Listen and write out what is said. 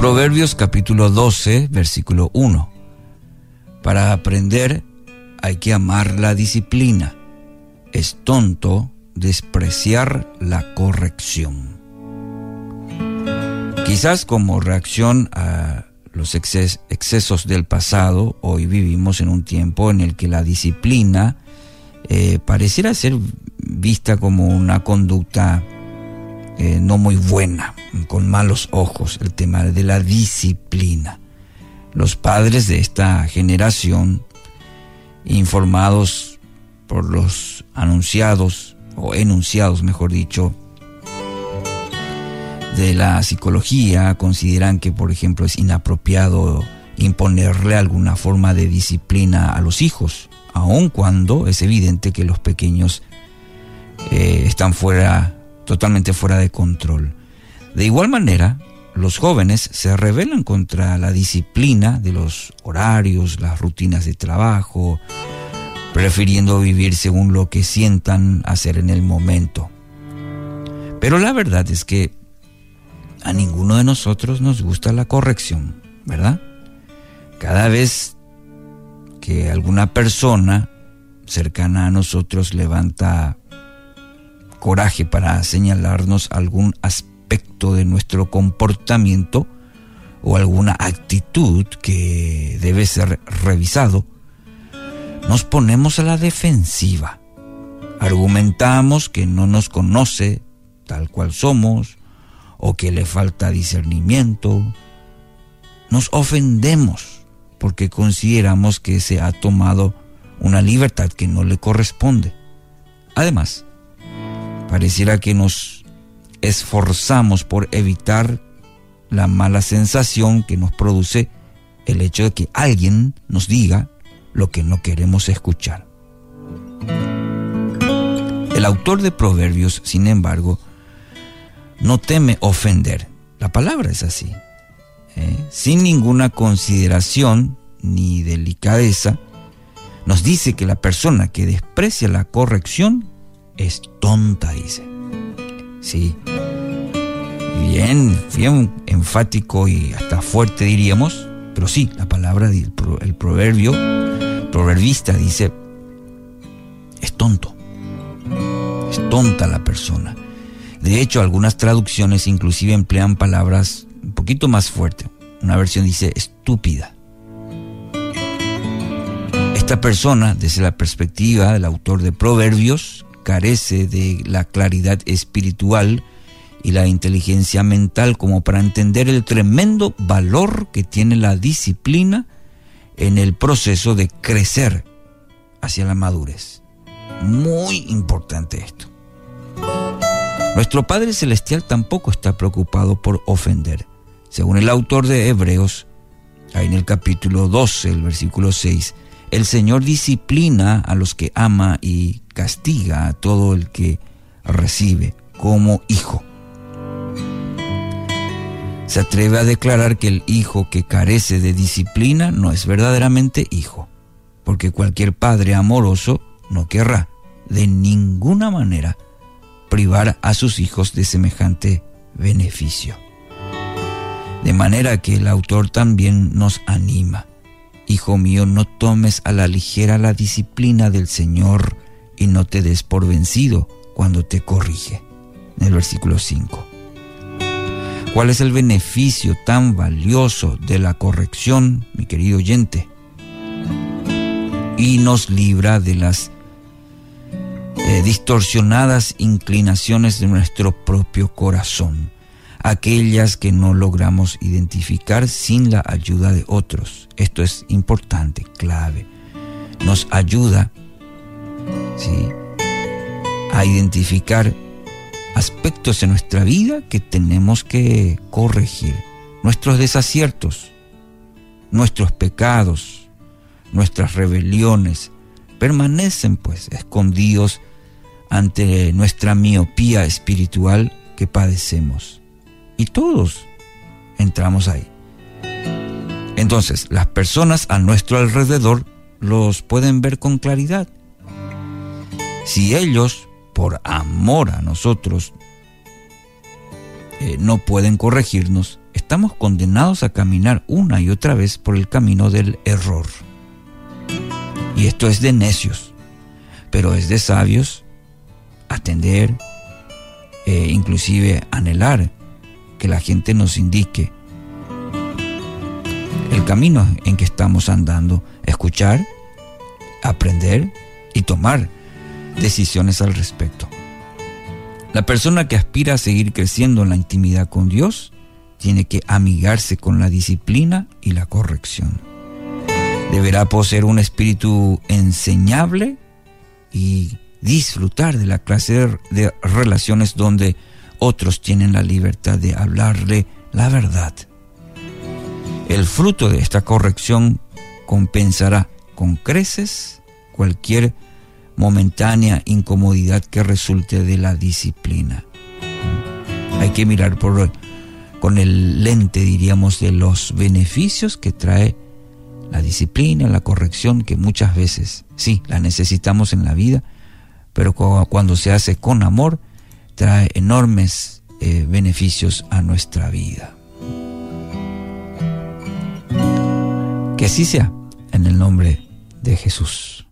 Proverbios capítulo 12, versículo 1. Para aprender hay que amar la disciplina. Es tonto despreciar la corrección. Quizás como reacción a los excesos del pasado, hoy vivimos en un tiempo en el que la disciplina eh, pareciera ser vista como una conducta eh, no muy buena, con malos ojos, el tema de la disciplina. Los padres de esta generación, informados por los anunciados, o enunciados mejor dicho, de la psicología, consideran que, por ejemplo, es inapropiado imponerle alguna forma de disciplina a los hijos, aun cuando es evidente que los pequeños eh, están fuera totalmente fuera de control. De igual manera, los jóvenes se rebelan contra la disciplina de los horarios, las rutinas de trabajo, prefiriendo vivir según lo que sientan hacer en el momento. Pero la verdad es que a ninguno de nosotros nos gusta la corrección, ¿verdad? Cada vez que alguna persona cercana a nosotros levanta coraje para señalarnos algún aspecto de nuestro comportamiento o alguna actitud que debe ser revisado, nos ponemos a la defensiva. Argumentamos que no nos conoce tal cual somos o que le falta discernimiento. Nos ofendemos porque consideramos que se ha tomado una libertad que no le corresponde. Además, Pareciera que nos esforzamos por evitar la mala sensación que nos produce el hecho de que alguien nos diga lo que no queremos escuchar. El autor de Proverbios, sin embargo, no teme ofender. La palabra es así. ¿eh? Sin ninguna consideración ni delicadeza, nos dice que la persona que desprecia la corrección es tonta, dice. Sí. Bien, bien enfático y hasta fuerte diríamos, pero sí, la palabra, el, proverbio, proverbista dice, es tonto. Es tonta la persona. De hecho, algunas traducciones inclusive emplean palabras un poquito más fuertes. Una versión dice estúpida. Esta persona, desde la perspectiva del autor de Proverbios, carece de la claridad espiritual y la inteligencia mental como para entender el tremendo valor que tiene la disciplina en el proceso de crecer hacia la madurez. Muy importante esto. Nuestro Padre Celestial tampoco está preocupado por ofender. Según el autor de Hebreos, ahí en el capítulo 12, el versículo 6, el Señor disciplina a los que ama y castiga a todo el que recibe como hijo. Se atreve a declarar que el hijo que carece de disciplina no es verdaderamente hijo, porque cualquier padre amoroso no querrá de ninguna manera privar a sus hijos de semejante beneficio. De manera que el autor también nos anima Hijo mío, no tomes a la ligera la disciplina del Señor y no te des por vencido cuando te corrige. En el versículo 5. ¿Cuál es el beneficio tan valioso de la corrección, mi querido oyente? Y nos libra de las eh, distorsionadas inclinaciones de nuestro propio corazón aquellas que no logramos identificar sin la ayuda de otros. Esto es importante, clave. Nos ayuda ¿sí? a identificar aspectos en nuestra vida que tenemos que corregir. Nuestros desaciertos, nuestros pecados, nuestras rebeliones permanecen pues escondidos ante nuestra miopía espiritual que padecemos. Y todos entramos ahí. Entonces, las personas a nuestro alrededor los pueden ver con claridad. Si ellos, por amor a nosotros, eh, no pueden corregirnos, estamos condenados a caminar una y otra vez por el camino del error. Y esto es de necios, pero es de sabios atender, e inclusive anhelar que la gente nos indique el camino en que estamos andando, escuchar, aprender y tomar decisiones al respecto. La persona que aspira a seguir creciendo en la intimidad con Dios tiene que amigarse con la disciplina y la corrección. Deberá poseer un espíritu enseñable y disfrutar de la clase de relaciones donde otros tienen la libertad de hablarle la verdad. El fruto de esta corrección compensará con creces cualquier momentánea incomodidad que resulte de la disciplina. Hay que mirar por, con el lente, diríamos, de los beneficios que trae la disciplina, la corrección, que muchas veces sí, la necesitamos en la vida, pero cuando se hace con amor, trae enormes eh, beneficios a nuestra vida. Que así sea, en el nombre de Jesús.